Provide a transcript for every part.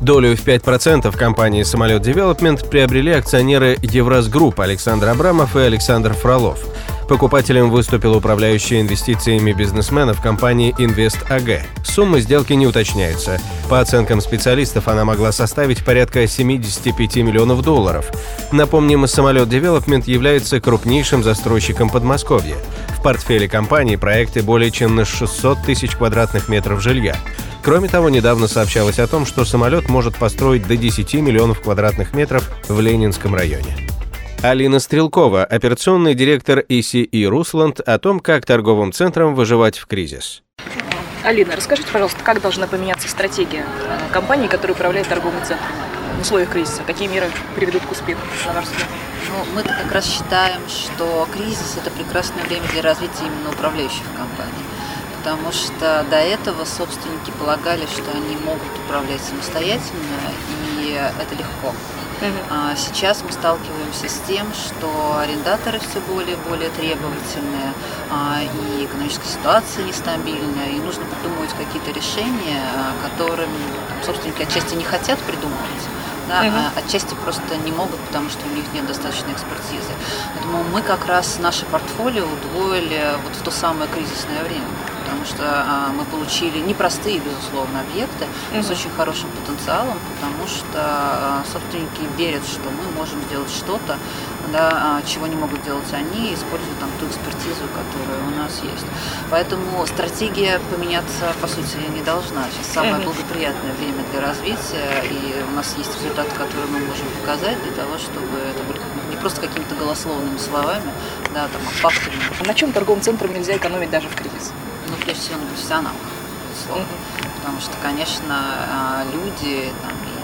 Долю в 5% компании «Самолет Девелопмент» приобрели акционеры Евразгрупп Александр Абрамов и Александр Фролов. Покупателем выступил управляющий инвестициями бизнесменов компании «Инвест АГ». Суммы сделки не уточняются. По оценкам специалистов, она могла составить порядка 75 миллионов долларов. Напомним, «Самолет Девелопмент» является крупнейшим застройщиком Подмосковья. В портфеле компании проекты более чем на 600 тысяч квадратных метров жилья. Кроме того, недавно сообщалось о том, что самолет может построить до 10 миллионов квадратных метров в Ленинском районе. Алина Стрелкова, операционный директор ECE «Русланд», о том, как торговым центрам выживать в кризис. Алина, расскажите, пожалуйста, как должна поменяться стратегия э, компании, которая управляет торговым центром в условиях кризиса? Какие меры приведут к успеху, на ваш взгляд? Ну, мы как раз считаем, что кризис – это прекрасное время для развития именно управляющих компаний потому что до этого собственники полагали, что они могут управлять самостоятельно, и это легко. А сейчас мы сталкиваемся с тем, что арендаторы все более и более требовательные, а, и экономическая ситуация нестабильная, и нужно придумывать какие-то решения, а, которыми там, собственники отчасти не хотят придумывать, да, угу. а отчасти просто не могут, потому что у них нет достаточной экспертизы. Поэтому мы как раз наше портфолио удвоили вот в то самое кризисное время потому что а, мы получили непростые, безусловно, объекты угу. с очень хорошим потенциалом, потому что а, собственники верят, что мы можем сделать что-то, да, а, чего не могут делать они, используя там ту экспертизу, которая у нас есть. Поэтому стратегия поменяться, по сути, не должна. Сейчас самое благоприятное время для развития, и у нас есть результаты, которые мы можем показать для того, чтобы это были не просто какими-то голословными словами, да, там, а фактами. А на чем торговым центрам нельзя экономить даже в кризис? Прежде всего на профессионалах, безусловно. Потому что, конечно, а, люди там, и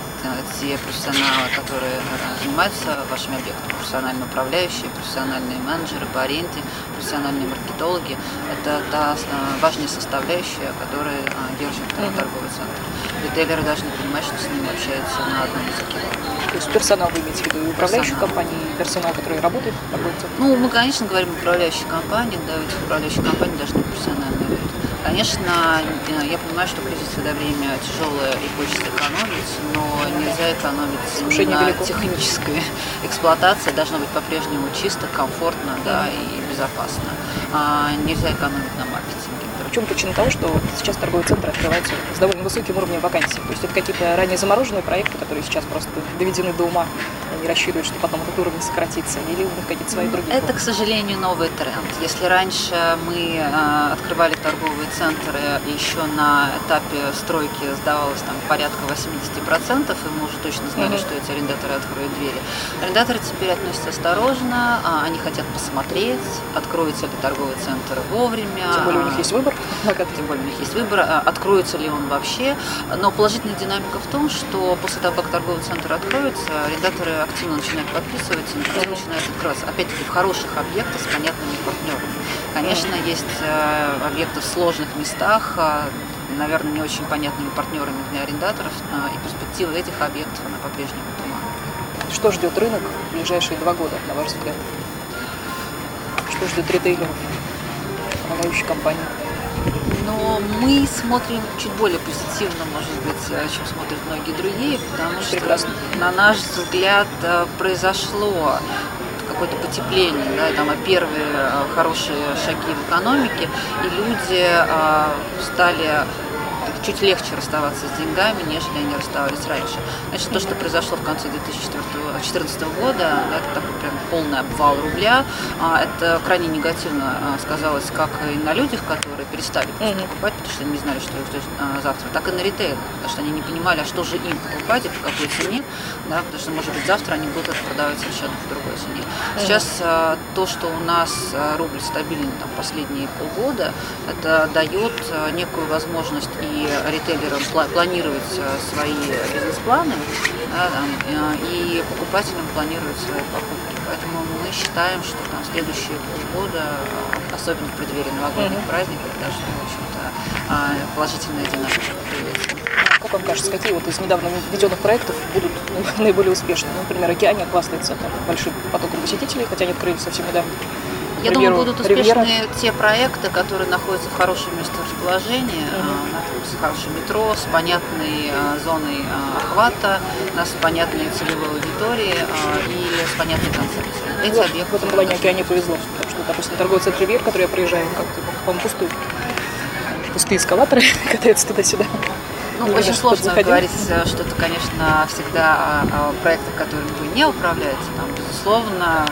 те профессионалы, которые занимаются вашими объектами, профессиональные управляющие, профессиональные менеджеры по аренде, профессиональные маркетологи, это та а, важная составляющая, которая а, держит mm-hmm. торговый центр. Ритейлеры должны понимать, что с ними общаются на одном языке. То есть персонал вы имеете в виду, управляющих компаний, персонал, который работает центре? Ну, мы, конечно, говорим о управляющих компаниях, да, ведь управляющие компании должны быть профессиональные люди. Конечно, э, я понимаю, что кризис это время тяжелое и хочется экономить, но нельзя экономить Слушание на велико. технической эксплуатации. Должно быть по-прежнему чисто, комфортно да, и безопасно. А нельзя экономить на маркетинге. Чем причина того, что сейчас торговые центры открываются с довольно высоким уровнем вакансий? То есть это какие-то ранее замороженные проекты, которые сейчас просто доведены до ума, они рассчитывают, что потом этот уровень сократится, или у них какие-то свои другие? Это, к сожалению, новый тренд. Если раньше мы э, открывали торговые центры еще на этапе стройки сдавалось там порядка 80%, и мы уже точно знали, mm-hmm. что эти арендаторы откроют двери. Арендаторы теперь относятся осторожно, а, они хотят посмотреть, откроется ли торговый центр вовремя. Тем более у них есть выбор. Тем более у них есть выбор, а, откроется ли он вообще. Но положительная динамика в том, что после того, как торговый центр откроется, арендаторы активно начинают подписываться, и начинают открываться. Опять-таки в хороших объектах с понятными партнерами. Конечно, есть э, объекты в сложных местах, а, наверное, не очень понятными партнерами для арендаторов, и перспектива этих объектов, она по-прежнему туманна. Что ждет рынок в ближайшие два года, на ваш взгляд? Что ждет ритейлеров, управляющих компаний? Но мы смотрим чуть более позитивно, может быть, э, чем смотрят многие другие, потому что, Прекрасно. на наш взгляд, э, произошло какое-то потепление, да, там первые э, хорошие шаги в экономике, и люди стали чуть легче расставаться с деньгами, нежели они расставались раньше. Значит, то, что произошло в конце 2014 года, да, это такой прям полный обвал рубля, а, это крайне негативно а, сказалось как и на людях, которые перестали просто mm-hmm. покупать, потому что они не знали, что их ждет а, завтра, так и на ритейлах, потому что они не понимали, а что же им покупать и по какой цене, да, потому что, может быть, завтра они будут это продавать совершенно по другой цене. Сейчас mm-hmm. то, что у нас рубль стабилен там, последние полгода, это дает некую возможность и ритейлерам планировать э, свои бизнес-планы да, и покупателям планировать свои покупки. Поэтому мы считаем, что там следующие полгода, особенно в преддверии новогодних mm-hmm. праздников, должны, в общем-то, а, положительная динамика появиться. Как вам кажется, какие вот из недавно введенных проектов будут наиболее успешны? Ну, например, «Океане» хвастается там, большим потоком посетителей, хотя они открыли совсем недавно. Я думаю, будут успешны Ривьера. те проекты, которые находятся в хорошем месторасположении, mm-hmm. с хорошим метро, с понятной а, зоной а, охвата, с понятной целевой аудиторией и с понятной концепцией. Эти вот, объекты. В этом плане океане повезло, потому что, допустим, торговый центр Ривьер, который я проезжаю, как-то, по-моему, пустой. Пустые эскалаторы катаются туда-сюда. Ну, ну очень сложно заходил. говорить э, что-то, конечно, всегда о проектах, которыми вы не управляете. Там, безусловно,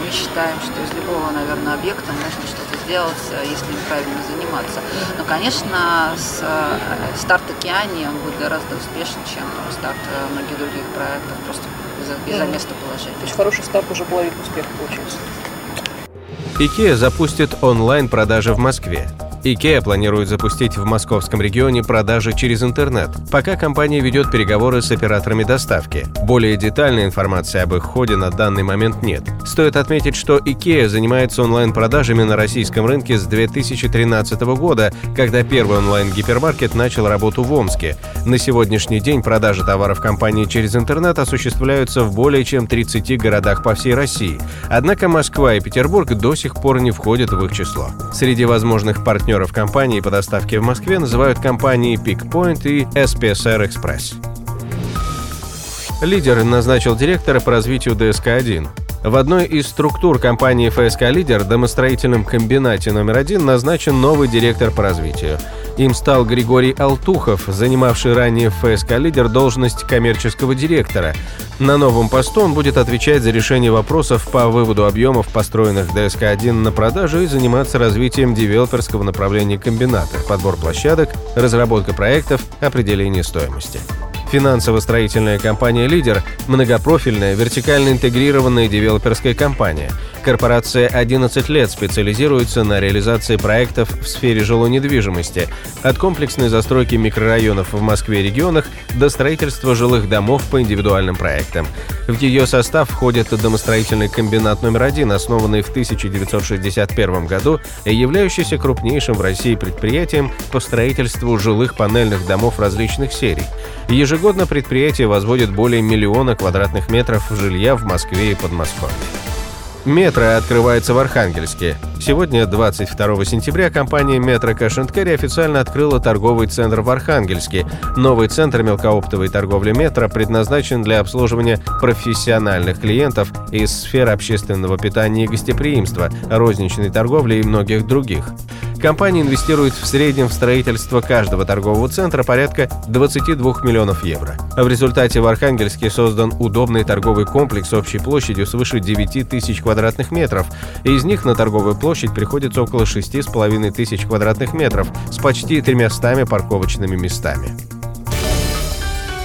мы считаем, что из любого, наверное, объекта можно что-то сделать, э, если им правильно заниматься. Но, конечно, с, э, старт Океане он будет гораздо успешнее, чем старт э, многих других проектов, просто из-за, из-за местоположения. То есть хороший старт уже половина успеха получается. IKEA запустит онлайн-продажи в Москве. IKEA планирует запустить в московском регионе продажи через интернет, пока компания ведет переговоры с операторами доставки. Более детальной информации об их ходе на данный момент нет. Стоит отметить, что IKEA занимается онлайн-продажами на российском рынке с 2013 года, когда первый онлайн-гипермаркет начал работу в Омске. На сегодняшний день продажи товаров компании через интернет осуществляются в более чем 30 городах по всей России. Однако Москва и Петербург до сих пор не входят в их число. Среди возможных партнеров партнеров компании по доставке в Москве называют компании PickPoint и SPSR Express. Лидер назначил директора по развитию ДСК-1. В одной из структур компании ФСК «Лидер» домостроительном комбинате номер один назначен новый директор по развитию. Им стал Григорий Алтухов, занимавший ранее в ФСК «Лидер» должность коммерческого директора. На новом посту он будет отвечать за решение вопросов по выводу объемов построенных ДСК-1 на продажу и заниматься развитием девелоперского направления комбината, подбор площадок, разработка проектов, определение стоимости. Финансово-строительная компания «Лидер» – многопрофильная, вертикально интегрированная девелоперская компания – Корпорация 11 лет специализируется на реализации проектов в сфере жилой недвижимости, от комплексной застройки микрорайонов в Москве и регионах до строительства жилых домов по индивидуальным проектам. В ее состав входит домостроительный комбинат номер один, основанный в 1961 году и являющийся крупнейшим в России предприятием по строительству жилых панельных домов различных серий. Ежегодно предприятие возводит более миллиона квадратных метров жилья в Москве и Подмосковье. Метро открывается в Архангельске. Сегодня, 22 сентября, компания Метро Cash Carry официально открыла торговый центр в Архангельске. Новый центр мелкооптовой торговли Метро предназначен для обслуживания профессиональных клиентов из сфер общественного питания и гостеприимства, розничной торговли и многих других. Компания инвестирует в среднем в строительство каждого торгового центра порядка 22 миллионов евро. В результате в Архангельске создан удобный торговый комплекс общей площадью свыше 9 тысяч квадратных метров. Из них на торговую площадь приходится около 6,5 тысяч квадратных метров с почти 300 парковочными местами.